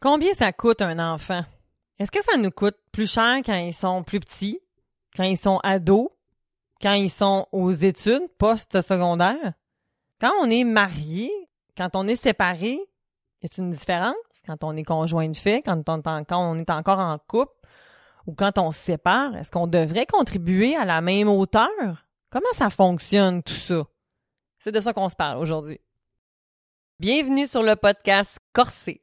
Combien ça coûte un enfant? Est-ce que ça nous coûte plus cher quand ils sont plus petits, quand ils sont ados, quand ils sont aux études post-secondaires? Quand on est marié, quand on est séparé, y a une différence? Quand on est conjoint de fait, quand on, quand on est encore en couple, ou quand on se sépare, est-ce qu'on devrait contribuer à la même hauteur? Comment ça fonctionne tout ça? C'est de ça qu'on se parle aujourd'hui. Bienvenue sur le podcast Corsé,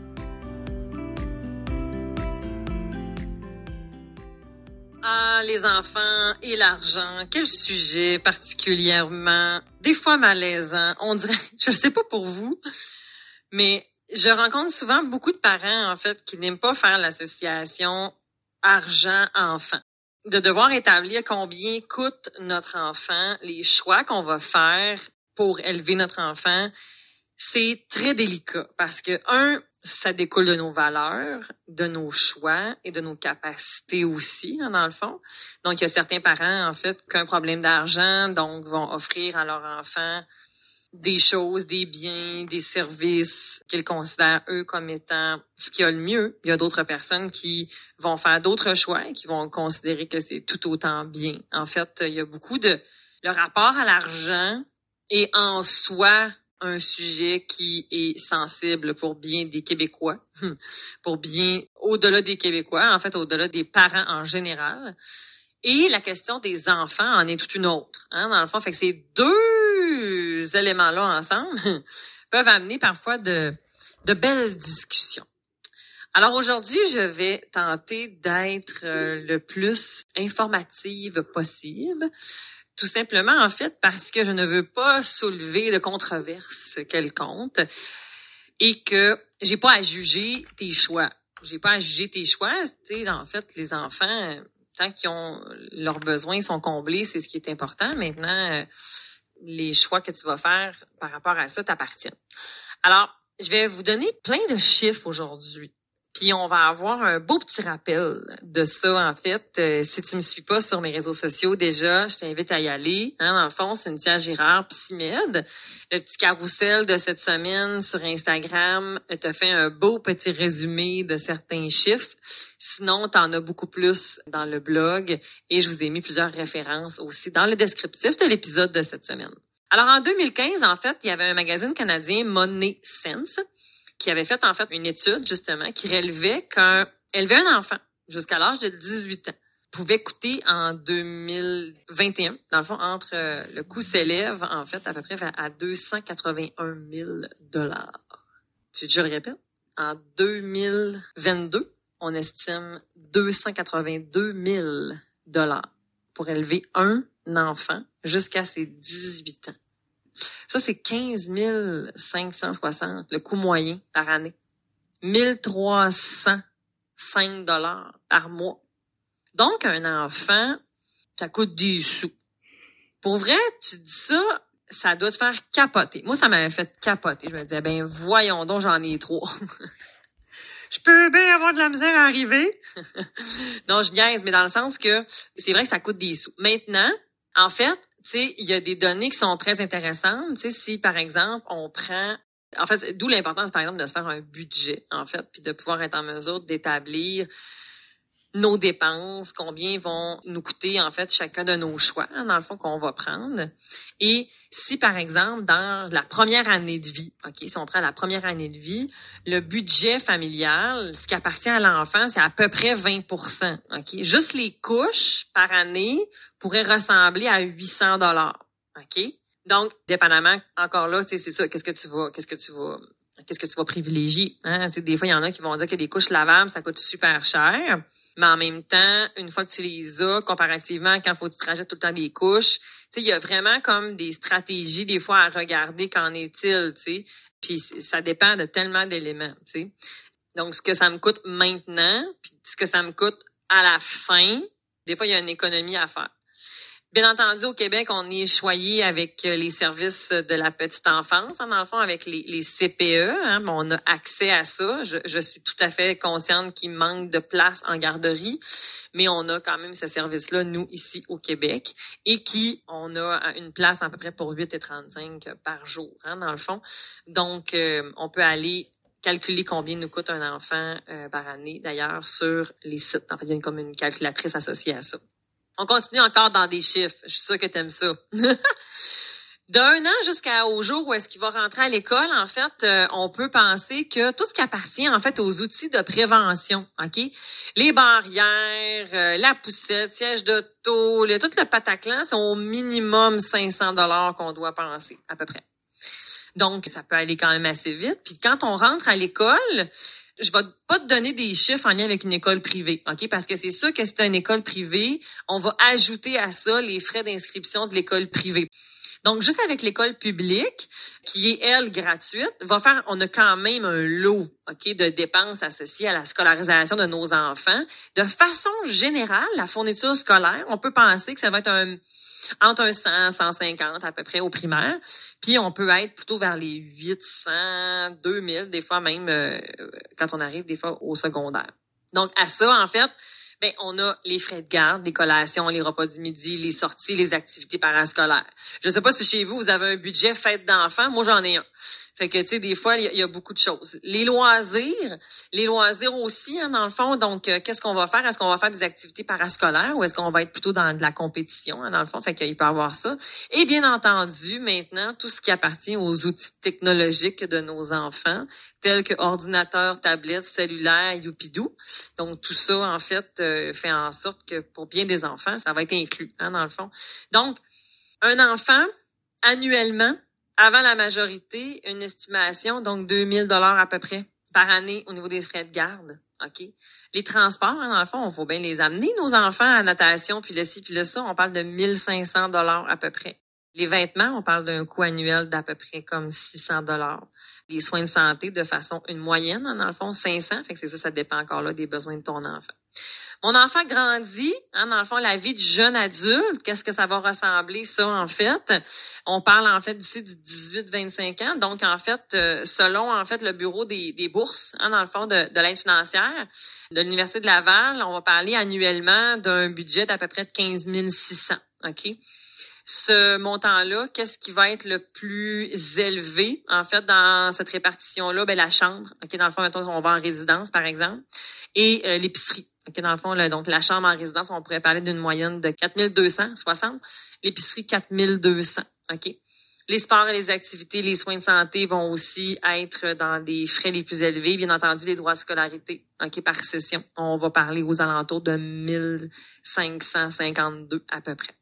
Ah, les enfants et l'argent, quel sujet particulièrement, des fois malaisant. On dirait, je ne sais pas pour vous, mais je rencontre souvent beaucoup de parents, en fait, qui n'aiment pas faire l'association argent-enfant. De devoir établir combien coûte notre enfant, les choix qu'on va faire pour élever notre enfant, c'est très délicat parce que, un, ça découle de nos valeurs, de nos choix et de nos capacités aussi, hein, dans le fond. Donc, il y a certains parents, en fait, qui ont un problème d'argent, donc vont offrir à leur enfant des choses, des biens, des services qu'ils considèrent eux comme étant ce qui a le mieux. Il y a d'autres personnes qui vont faire d'autres choix et qui vont considérer que c'est tout autant bien. En fait, il y a beaucoup de le rapport à l'argent est en soi un sujet qui est sensible pour bien des Québécois, pour bien au-delà des Québécois, en fait au-delà des parents en général. Et la question des enfants en est toute une autre. Hein, dans le fond, fait que ces deux éléments-là ensemble peuvent amener parfois de, de belles discussions. Alors aujourd'hui, je vais tenter d'être euh, le plus informative possible. Tout simplement, en fait, parce que je ne veux pas soulever de controverses quelconque et que j'ai pas à juger tes choix. J'ai pas à juger tes choix. Tu sais, en fait, les enfants, tant qu'ils ont leurs besoins sont comblés, c'est ce qui est important. Maintenant, euh, les choix que tu vas faire par rapport à ça t'appartiennent. Alors, je vais vous donner plein de chiffres aujourd'hui. Puis on va avoir un beau petit rappel de ça, en fait. Euh, si tu me suis pas sur mes réseaux sociaux déjà, je t'invite à y aller. Hein, dans le fond, Cynthia Girard, Psymed. Le petit carrousel de cette semaine sur Instagram te fait un beau petit résumé de certains chiffres. Sinon, tu en as beaucoup plus dans le blog et je vous ai mis plusieurs références aussi dans le descriptif de l'épisode de cette semaine. Alors, en 2015, en fait, il y avait un magazine canadien, Money Sense, qui avait fait en fait une étude justement qui relevait qu'un élever un enfant jusqu'à l'âge de 18 ans pouvait coûter en 2021, dans le fond, entre euh, le coût s'élève en fait à peu près à 281 000 dollars. Je le répète, en 2022, on estime 282 000 dollars pour élever un enfant jusqu'à ses 18 ans. Ça, c'est 15 560, le coût moyen par année. 1305 dollars par mois. Donc, un enfant, ça coûte des sous. Pour vrai, tu dis ça, ça doit te faire capoter. Moi, ça m'avait fait capoter. Je me disais, ben voyons donc, j'en ai trois. je peux bien avoir de la misère à arriver. non, je niaise, mais dans le sens que c'est vrai que ça coûte des sous. Maintenant, en fait, il y a des données qui sont très intéressantes. Tu sais, si par exemple on prend en fait, d'où l'importance, par exemple, de se faire un budget, en fait, puis de pouvoir être en mesure d'établir nos dépenses, combien vont nous coûter en fait chacun de nos choix, dans le fond qu'on va prendre. Et si par exemple dans la première année de vie, ok, si on prend la première année de vie, le budget familial, ce qui appartient à l'enfant, c'est à peu près 20% ok? Juste les couches par année pourraient ressembler à 800 dollars, ok? Donc, dépendamment, encore là, c'est ça. Qu'est-ce que tu vas, qu'est-ce que tu vas qu'est-ce que tu vas privilégier. Hein? des fois, il y en a qui vont dire que des couches lavables, ça coûte super cher. Mais en même temps, une fois que tu les as, comparativement quand faut que tu te rajoutes tout le temps des couches, il y a vraiment comme des stratégies des fois à regarder qu'en est-il, tu sais. Puis ça dépend de tellement d'éléments, tu sais. Donc, ce que ça me coûte maintenant, puis ce que ça me coûte à la fin, des fois, il y a une économie à faire. Bien entendu, au Québec, on est choyé avec euh, les services de la petite enfance, hein, dans le fond, avec les, les CPE. Hein, on a accès à ça. Je, je suis tout à fait consciente qu'il manque de place en garderie, mais on a quand même ce service-là, nous, ici au Québec, et qui, on a une place à peu près pour 8,35 par jour, hein, dans le fond. Donc, euh, on peut aller calculer combien nous coûte un enfant euh, par année, d'ailleurs, sur les sites. En fait, il y a comme une calculatrice associée à ça. On continue encore dans des chiffres. Je suis sûre que tu aimes ça. D'un an jusqu'au jour où est-ce qu'il va rentrer à l'école, en fait, euh, on peut penser que tout ce qui appartient en fait aux outils de prévention, ok, les barrières, euh, la poussette, siège d'auto, le, tout le pataclan, c'est au minimum 500 dollars qu'on doit penser à peu près. Donc, ça peut aller quand même assez vite. Puis quand on rentre à l'école, je vais pas te donner des chiffres en lien avec une école privée, OK? Parce que c'est sûr que c'est une école privée, on va ajouter à ça les frais d'inscription de l'école privée. Donc, juste avec l'école publique, qui est, elle, gratuite, va faire, on a quand même un lot, OK, de dépenses associées à la scolarisation de nos enfants. De façon générale, la fourniture scolaire, on peut penser que ça va être un, entre un 100 150 à peu près au primaire. Puis on peut être plutôt vers les 800, 2000, des fois même euh, quand on arrive des fois au secondaire. Donc à ça, en fait, ben, on a les frais de garde, les collations, les repas du midi, les sorties, les activités parascolaires. Je sais pas si chez vous, vous avez un budget fête d'enfants. Moi, j'en ai un. Fait que, tu sais, des fois, il y, a beaucoup de choses. Les loisirs, les loisirs aussi, hein, dans le fond. Donc, euh, qu'est-ce qu'on va faire? Est-ce qu'on va faire des activités parascolaires ou est-ce qu'on va être plutôt dans de la compétition, hein, dans le fond? Fait qu'il peut y avoir ça. Et bien entendu, maintenant, tout ce qui appartient aux outils technologiques de nos enfants, tels que ordinateurs, tablettes, cellulaires, youpidou. Donc, tout ça, en fait, euh, fait en sorte que pour bien des enfants, ça va être inclus, hein, dans le fond. Donc, un enfant, annuellement, avant la majorité, une estimation, donc 2000 dollars à peu près par année au niveau des frais de garde. OK? Les transports, hein, dans le fond, on faut bien les amener, nos enfants, à natation, puis le ci, puis le ça. On parle de 1500 dollars à peu près. Les vêtements, on parle d'un coût annuel d'à peu près comme 600 dollars. Les soins de santé, de façon une moyenne, hein, dans le fond, 500. Fait que c'est ça, ça dépend encore là des besoins de ton enfant. Mon enfant grandit, hein, dans le fond, la vie du jeune adulte, qu'est-ce que ça va ressembler, ça, en fait? On parle, en fait, d'ici du 18-25 ans. Donc, en fait, euh, selon, en fait, le bureau des, des bourses, hein, dans le fond, de, de l'aide financière de l'Université de Laval, on va parler annuellement d'un budget d'à peu près de 15 600, OK? Ce montant-là, qu'est-ce qui va être le plus élevé, en fait, dans cette répartition-là? Ben, la chambre. OK, dans le fond, on va en résidence, par exemple. Et euh, l'épicerie. OK, dans le fond, là, donc la chambre en résidence, on pourrait parler d'une moyenne de 4260. L'épicerie, 4200. OK. Les sports et les activités, les soins de santé vont aussi être dans des frais les plus élevés. Bien entendu, les droits de scolarité, OK, par session. On va parler aux alentours de 1552 à peu près.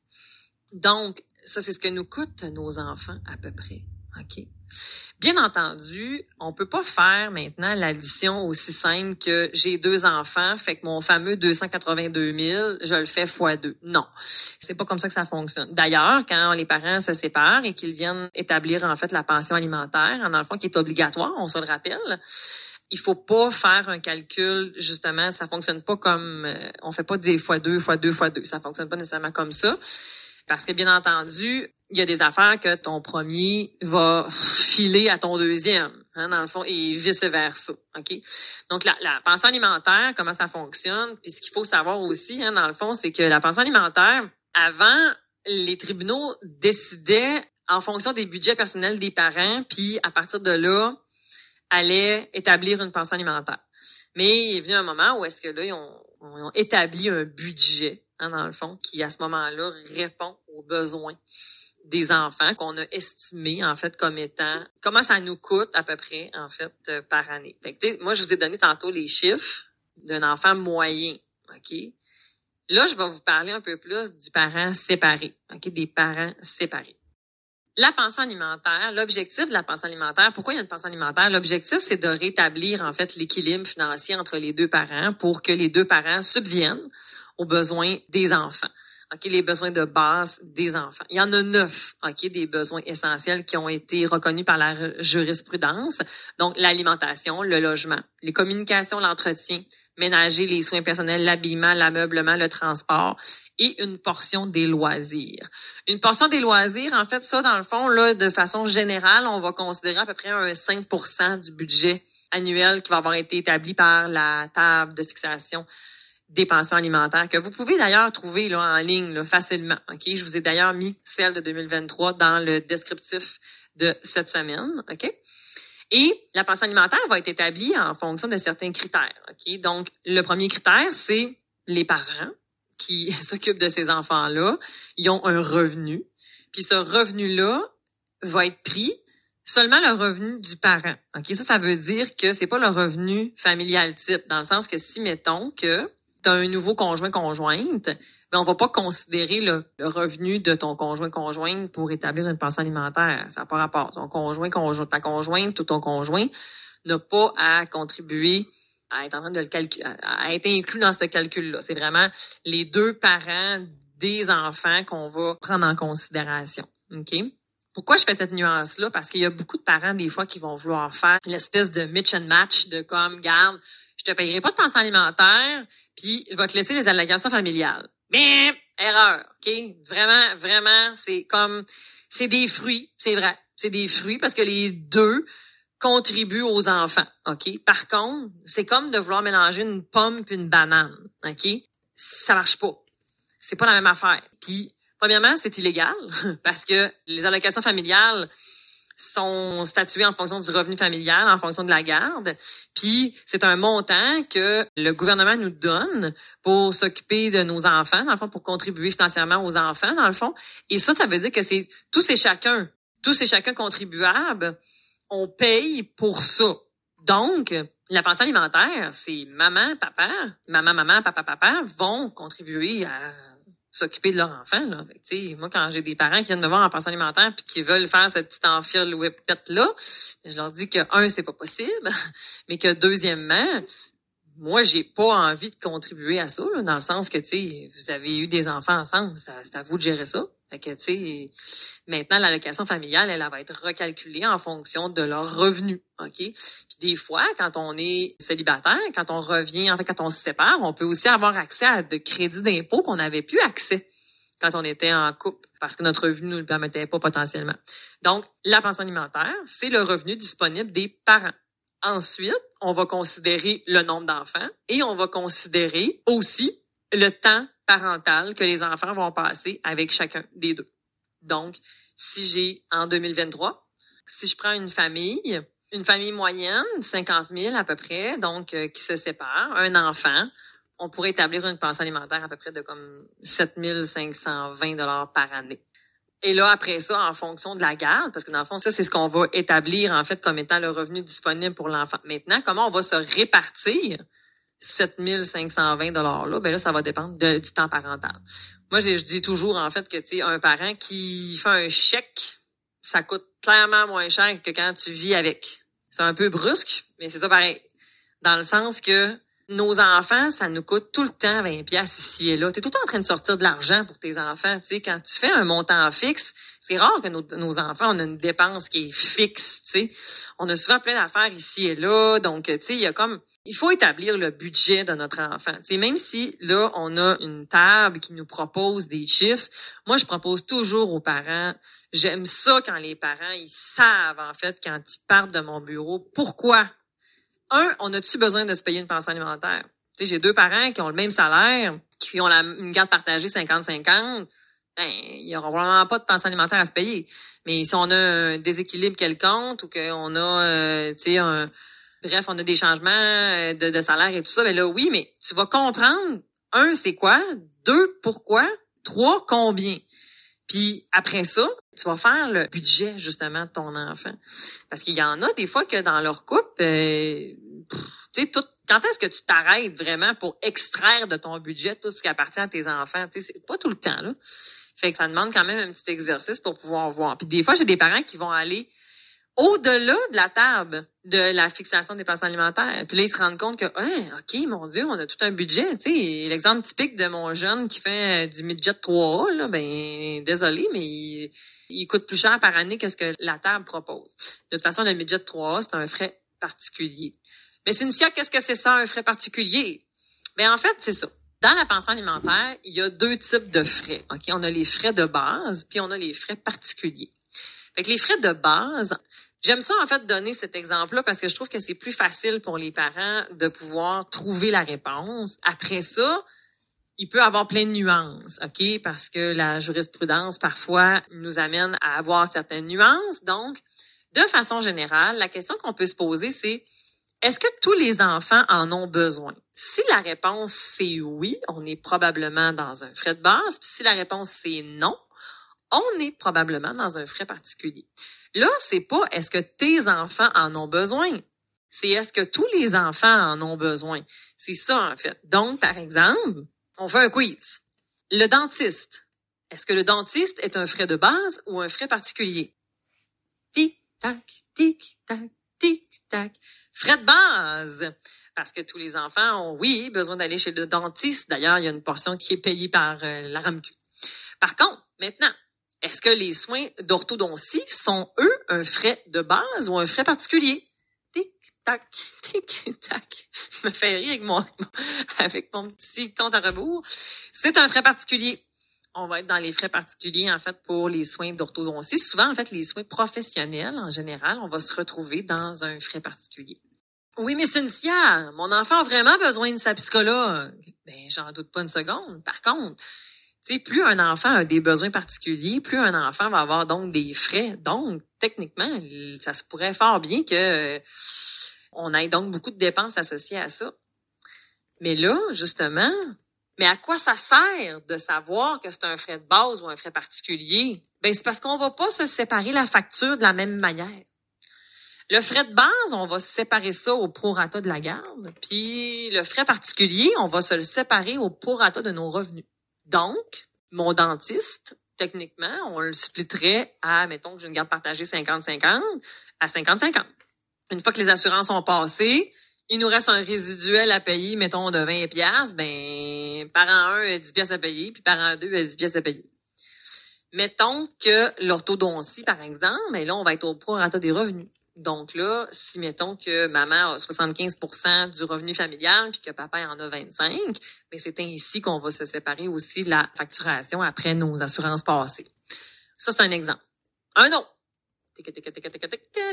Donc, ça, c'est ce que nous coûtent nos enfants à peu près. OK? Bien entendu, on peut pas faire maintenant l'addition aussi simple que j'ai deux enfants, fait que mon fameux 282 000, je le fais fois deux. Non, c'est pas comme ça que ça fonctionne. D'ailleurs, quand les parents se séparent et qu'ils viennent établir en fait la pension alimentaire, dans le fond qui est obligatoire, on se le rappelle, il faut pas faire un calcul justement, ça fonctionne pas comme euh, on fait pas des fois deux, fois deux, fois deux, ça fonctionne pas nécessairement comme ça. Parce que bien entendu, il y a des affaires que ton premier va filer à ton deuxième, hein, dans le fond, et vice-versa. OK? Donc, la, la, pension alimentaire, comment ça fonctionne? Puis ce qu'il faut savoir aussi, hein, dans le fond, c'est que la pension alimentaire, avant, les tribunaux décidaient en fonction des budgets personnels des parents, puis à partir de là, allaient établir une pension alimentaire. Mais il est venu un moment où est-ce que là, ils ont, ils ont établi un budget Hein, dans le fond, qui à ce moment-là répond aux besoins des enfants qu'on a estimé en fait comme étant comment ça nous coûte à peu près en fait euh, par année. moi je vous ai donné tantôt les chiffres d'un enfant moyen, OK? Là, je vais vous parler un peu plus du parent séparé, OK, des parents séparés. La pension alimentaire, l'objectif de la pension alimentaire, pourquoi il y a une pension alimentaire? L'objectif, c'est de rétablir, en fait, l'équilibre financier entre les deux parents pour que les deux parents subviennent aux besoins des enfants. OK, les besoins de base des enfants. Il y en a neuf, OK, des besoins essentiels qui ont été reconnus par la jurisprudence. Donc, l'alimentation, le logement, les communications, l'entretien, ménager, les soins personnels, l'habillement, l'ameublement, le transport et une portion des loisirs. Une portion des loisirs, en fait, ça, dans le fond, là, de façon générale, on va considérer à peu près un 5 du budget annuel qui va avoir été établi par la table de fixation des pensions alimentaires que vous pouvez d'ailleurs trouver là, en ligne là, facilement. Ok, Je vous ai d'ailleurs mis celle de 2023 dans le descriptif de cette semaine. OK? Et la pension alimentaire va être établie en fonction de certains critères. Ok, Donc, le premier critère, c'est les parents qui s'occupent de ces enfants-là. Ils ont un revenu. Puis ce revenu-là va être pris seulement le revenu du parent. OK, ça ça veut dire que c'est pas le revenu familial type dans le sens que si mettons que tu as un nouveau conjoint conjointe, ben on va pas considérer le, revenu de ton conjoint conjointe pour établir une pension alimentaire, ça n'a pas rapport. Ton conjoint conjoint ta conjointe ou ton conjoint n'a pas à contribuer à être en train de le calculer, à être inclus dans ce calcul-là. C'est vraiment les deux parents des enfants qu'on va prendre en considération. OK? Pourquoi je fais cette nuance-là? Parce qu'il y a beaucoup de parents, des fois, qui vont vouloir faire l'espèce de mitch and match de comme, garde, je te payerai pas de pension alimentaire, puis je vais te laisser les allocations familiales. Mais, erreur, OK? Vraiment, vraiment, c'est comme, c'est des fruits, c'est vrai. C'est des fruits parce que les deux contribuent aux enfants, OK? Par contre, c'est comme de vouloir mélanger une pomme puis une banane, OK? Ça marche pas. C'est pas la même affaire. Puis, Premièrement, c'est illégal parce que les allocations familiales sont statuées en fonction du revenu familial, en fonction de la garde. Puis c'est un montant que le gouvernement nous donne pour s'occuper de nos enfants, dans le fond, pour contribuer financièrement aux enfants, dans le fond. Et ça, ça veut dire que c'est tous et chacun, tous et chacun contribuables, on paye pour ça. Donc, la pension alimentaire, c'est maman, papa, maman, maman, papa, papa vont contribuer à s'occuper de leur enfant. Là. moi, quand j'ai des parents qui viennent me voir en pension alimentaire puis qui veulent faire cette petite enfile whippette-là, je leur dis que, un, c'est pas possible, mais que, deuxièmement, moi, j'ai pas envie de contribuer à ça, dans le sens que, tu sais, vous avez eu des enfants ensemble, c'est à vous de gérer ça. Fait que, tu sais, maintenant, l'allocation familiale, elle, va être recalculée en fonction de leur revenu, OK? Puis des fois, quand on est célibataire, quand on revient, en fait, quand on se sépare, on peut aussi avoir accès à de crédits d'impôt qu'on n'avait plus accès quand on était en couple, parce que notre revenu ne le permettait pas potentiellement. Donc, la pension alimentaire, c'est le revenu disponible des parents. Ensuite, on va considérer le nombre d'enfants et on va considérer aussi le temps parental que les enfants vont passer avec chacun des deux. Donc, si j'ai en 2023, si je prends une famille, une famille moyenne, 50 000 à peu près, donc euh, qui se sépare, un enfant, on pourrait établir une pension alimentaire à peu près de comme 7 520 dollars par année. Et là, après ça, en fonction de la garde, parce que dans le fond, ça, c'est ce qu'on va établir, en fait, comme étant le revenu disponible pour l'enfant. Maintenant, comment on va se répartir 7520 dollars là, ben là, ça va dépendre du temps parental. Moi, je, dis toujours, en fait, que, tu sais, un parent qui fait un chèque, ça coûte clairement moins cher que quand tu vis avec. C'est un peu brusque, mais c'est ça pareil. Dans le sens que nos enfants, ça nous coûte tout le temps 20 pièces ici et là. Tu es tout le temps en train de sortir de l'argent pour tes enfants. Tu sais, quand tu fais un montant fixe, c'est rare que nos, nos, enfants on a une dépense qui est fixe. Tu sais, on a souvent plein d'affaires ici et là. Donc, tu sais, il y a comme il faut établir le budget de notre enfant. Tu sais, même si là on a une table qui nous propose des chiffres, moi je propose toujours aux parents. J'aime ça quand les parents ils savent en fait quand ils partent de mon bureau pourquoi? Un, on a-tu besoin de se payer une pension alimentaire? J'ai deux parents qui ont le même salaire, qui ont une garde partagée 50-50. Ben, il n'y aura probablement pas de pension alimentaire à se payer. Mais si on a un déséquilibre quelconque ou qu'on a, euh, un, bref, on a des changements euh, de, salaire et tout ça, ben là, oui, mais tu vas comprendre, un, c'est quoi? Deux, pourquoi? Trois, combien? Puis après ça, tu vas faire le budget justement de ton enfant. Parce qu'il y en a des fois que dans leur couple, euh, tu sais, tout, quand est-ce que tu t'arrêtes vraiment pour extraire de ton budget tout ce qui appartient à tes enfants? Tu sais, c'est pas tout le temps, là. Fait que ça demande quand même un petit exercice pour pouvoir voir. Puis des fois, j'ai des parents qui vont aller au-delà de la table de la fixation des pensions alimentaires. Puis là, ils se rendent compte que, hein, OK, mon Dieu, on a tout un budget. Tu sais, l'exemple typique de mon jeune qui fait du midget 3A, là, ben, désolé, mais il, il coûte plus cher par année que ce que la table propose. De toute façon, le midget 3A, c'est un frais particulier. Mais Cynthia, qu'est-ce que c'est ça, un frais particulier? Ben en fait, c'est ça. Dans la pension alimentaire, il y a deux types de frais. OK, on a les frais de base puis on a les frais particuliers. Fait que les frais de base, j'aime ça en fait donner cet exemple-là parce que je trouve que c'est plus facile pour les parents de pouvoir trouver la réponse. Après ça, il peut avoir plein de nuances, OK? Parce que la jurisprudence, parfois, nous amène à avoir certaines nuances. Donc, de façon générale, la question qu'on peut se poser, c'est est-ce que tous les enfants en ont besoin? Si la réponse c'est oui, on est probablement dans un frais de base. Puis si la réponse c'est non, on est probablement dans un frais particulier. Là, c'est pas est-ce que tes enfants en ont besoin? C'est est-ce que tous les enfants en ont besoin? C'est ça, en fait. Donc, par exemple, on fait un quiz. Le dentiste. Est-ce que le dentiste est un frais de base ou un frais particulier? Tic-tac, tic-tac, tic-tac. Frais de base. Parce que tous les enfants ont, oui, besoin d'aller chez le dentiste. D'ailleurs, il y a une portion qui est payée par euh, la RAMQ. Par contre, maintenant, est-ce que les soins d'orthodontie sont, eux, un frais de base ou un frais particulier? Tic-tac, tic-tac. Je me fais rire avec mon, avec mon petit compte à rebours. C'est un frais particulier on va être dans les frais particuliers, en fait, pour les soins d'orthodontie. Souvent, en fait, les soins professionnels, en général, on va se retrouver dans un frais particulier. Oui, mais Cynthia, mon enfant a vraiment besoin de sa psychologue. Ben, j'en doute pas une seconde. Par contre, plus un enfant a des besoins particuliers, plus un enfant va avoir donc des frais. Donc, techniquement, ça se pourrait fort bien que on ait donc beaucoup de dépenses associées à ça. Mais là, justement, mais à quoi ça sert de savoir que c'est un frais de base ou un frais particulier? Ben, c'est parce qu'on va pas se séparer la facture de la même manière. Le frais de base, on va séparer ça au prorata de la garde, puis le frais particulier, on va se le séparer au prorata de nos revenus. Donc, mon dentiste, techniquement, on le splitterait à, mettons que j'ai une garde partagée 50-50, à 50-50. Une fois que les assurances ont passé, il nous reste un résiduel à payer, mettons, de 20 pièces, ben, parent 1 a 10 pièces à payer, puis parent 2 a 10 pièces à payer. Mettons que l'orthodontie, par exemple, mais ben là, on va être au prorata des revenus. Donc là, si mettons que maman a 75% du revenu familial puis que papa en a 25, mais ben, c'est ainsi qu'on va se séparer aussi de la facturation après nos assurances passées. Ça, c'est un exemple. Un autre.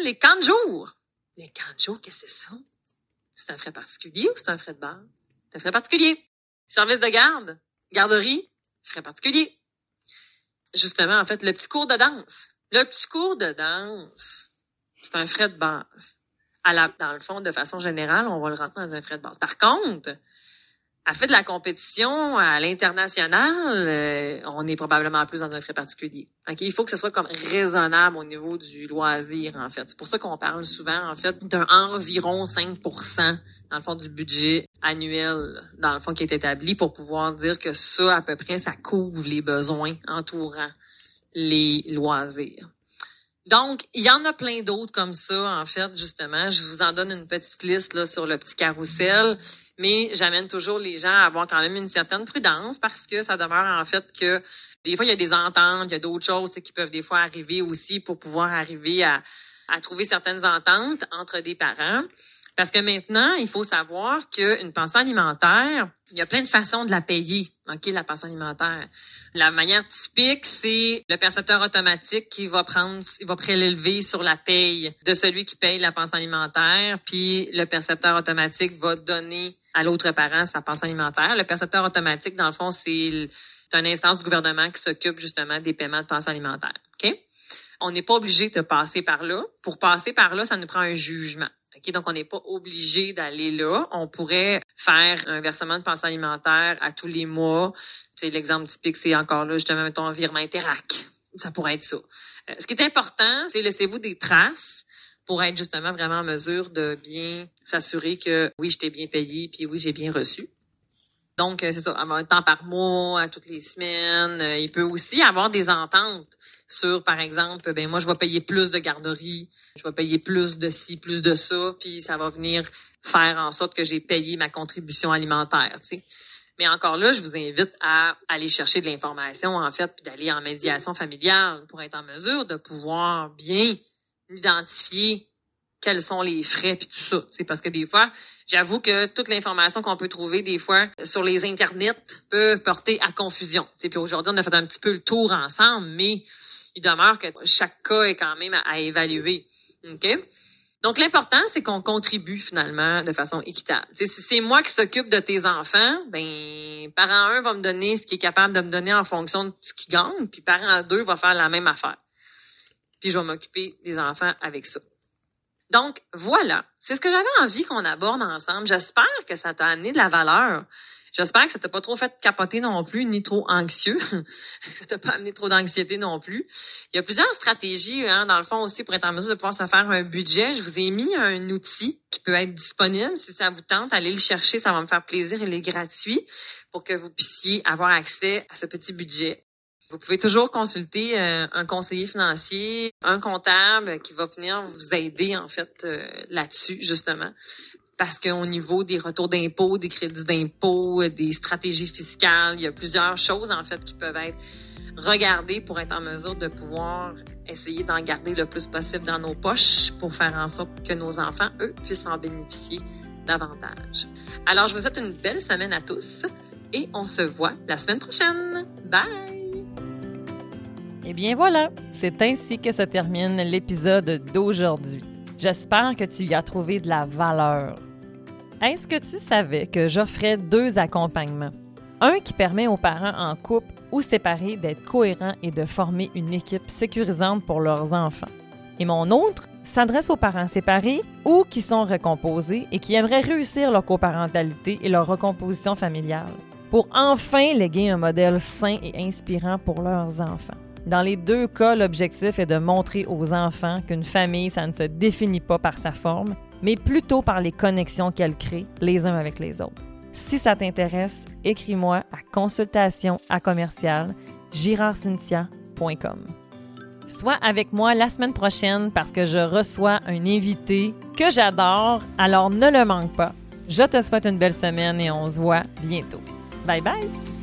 Les camps de jour. Les camps de jour, qu'est-ce que c'est ça? C'est un frais particulier ou c'est un frais de base? C'est un frais particulier. Service de garde, garderie, frais particulier. Justement, en fait, le petit cours de danse. Le petit cours de danse, c'est un frais de base. À la, dans le fond, de façon générale, on va le rentrer dans un frais de base. Par contre, à fait de la compétition à l'international, euh, on est probablement plus dans un frais particulier. Ok, il faut que ce soit comme raisonnable au niveau du loisir en fait. C'est pour ça qu'on parle souvent en fait d'un environ 5% dans le fond du budget annuel dans le fond qui est établi pour pouvoir dire que ça à peu près ça couvre les besoins entourant les loisirs. Donc, il y en a plein d'autres comme ça, en fait, justement. Je vous en donne une petite liste là, sur le petit carrousel mais j'amène toujours les gens à avoir quand même une certaine prudence parce que ça demeure en fait que des fois, il y a des ententes, il y a d'autres choses qui peuvent des fois arriver aussi pour pouvoir arriver à, à trouver certaines ententes entre des parents. Parce que maintenant, il faut savoir qu'une pension alimentaire, il y a plein de façons de la payer, OK, la pension alimentaire. La manière typique, c'est le percepteur automatique qui va prendre, il va prélever sur la paye de celui qui paye la pension alimentaire, puis le percepteur automatique va donner à l'autre parent sa pension alimentaire. Le percepteur automatique, dans le fond, c'est une instance du gouvernement qui s'occupe justement des paiements de pension alimentaire. OK? On n'est pas obligé de passer par là. Pour passer par là, ça nous prend un jugement. Donc, on n'est pas obligé d'aller là. On pourrait faire un versement de pension alimentaire à tous les mois. C'est l'exemple typique, c'est encore là, justement, mettons, un virement Interac. Ça pourrait être ça. Euh, ce qui est important, c'est laissez-vous des traces pour être justement vraiment en mesure de bien s'assurer que oui, je t'ai bien payé, puis oui, j'ai bien reçu. Donc, euh, c'est ça, un temps par mois, à toutes les semaines. Euh, il peut aussi avoir des ententes sur, par exemple, ben moi, je vais payer plus de garderie, je vais payer plus de ci, plus de ça, puis ça va venir faire en sorte que j'ai payé ma contribution alimentaire, tu sais. Mais encore là, je vous invite à aller chercher de l'information, en fait, puis d'aller en médiation familiale pour être en mesure de pouvoir bien identifier quels sont les frais puis tout ça. C'est parce que des fois, j'avoue que toute l'information qu'on peut trouver des fois sur les internets peut porter à confusion. Puis aujourd'hui, on a fait un petit peu le tour ensemble, mais il demeure que chaque cas est quand même à, évaluer. OK? Donc, l'important, c'est qu'on contribue finalement de façon équitable. si c'est moi qui s'occupe de tes enfants, ben parent 1 va me donner ce qu'il est capable de me donner en fonction de ce qu'il gagne, puis parent 2 va faire la même affaire. Puis je vais m'occuper des enfants avec ça. Donc, voilà. C'est ce que j'avais envie qu'on aborde ensemble. J'espère que ça t'a amené de la valeur. J'espère que ça t'a pas trop fait capoter non plus, ni trop anxieux. ça t'a pas amené trop d'anxiété non plus. Il y a plusieurs stratégies, hein, dans le fond aussi, pour être en mesure de pouvoir se faire un budget. Je vous ai mis un outil qui peut être disponible. Si ça vous tente, allez le chercher. Ça va me faire plaisir. Il est gratuit pour que vous puissiez avoir accès à ce petit budget. Vous pouvez toujours consulter euh, un conseiller financier, un comptable qui va venir vous aider en fait euh, là-dessus justement. Parce qu'au niveau des retours d'impôts, des crédits d'impôts, euh, des stratégies fiscales, il y a plusieurs choses en fait qui peuvent être regardées pour être en mesure de pouvoir essayer d'en garder le plus possible dans nos poches pour faire en sorte que nos enfants, eux, puissent en bénéficier davantage. Alors, je vous souhaite une belle semaine à tous et on se voit la semaine prochaine. Bye! Et eh bien voilà, c'est ainsi que se termine l'épisode d'aujourd'hui. J'espère que tu y as trouvé de la valeur. Est-ce que tu savais que j'offrais deux accompagnements? Un qui permet aux parents en couple ou séparés d'être cohérents et de former une équipe sécurisante pour leurs enfants. Et mon autre s'adresse aux parents séparés ou qui sont recomposés et qui aimeraient réussir leur coparentalité et leur recomposition familiale pour enfin léguer un modèle sain et inspirant pour leurs enfants. Dans les deux cas, l'objectif est de montrer aux enfants qu'une famille, ça ne se définit pas par sa forme, mais plutôt par les connexions qu'elle crée les uns avec les autres. Si ça t'intéresse, écris-moi à consultation à commercial girardcynthia.com. Sois avec moi la semaine prochaine parce que je reçois un invité que j'adore, alors ne le manque pas. Je te souhaite une belle semaine et on se voit bientôt. Bye bye!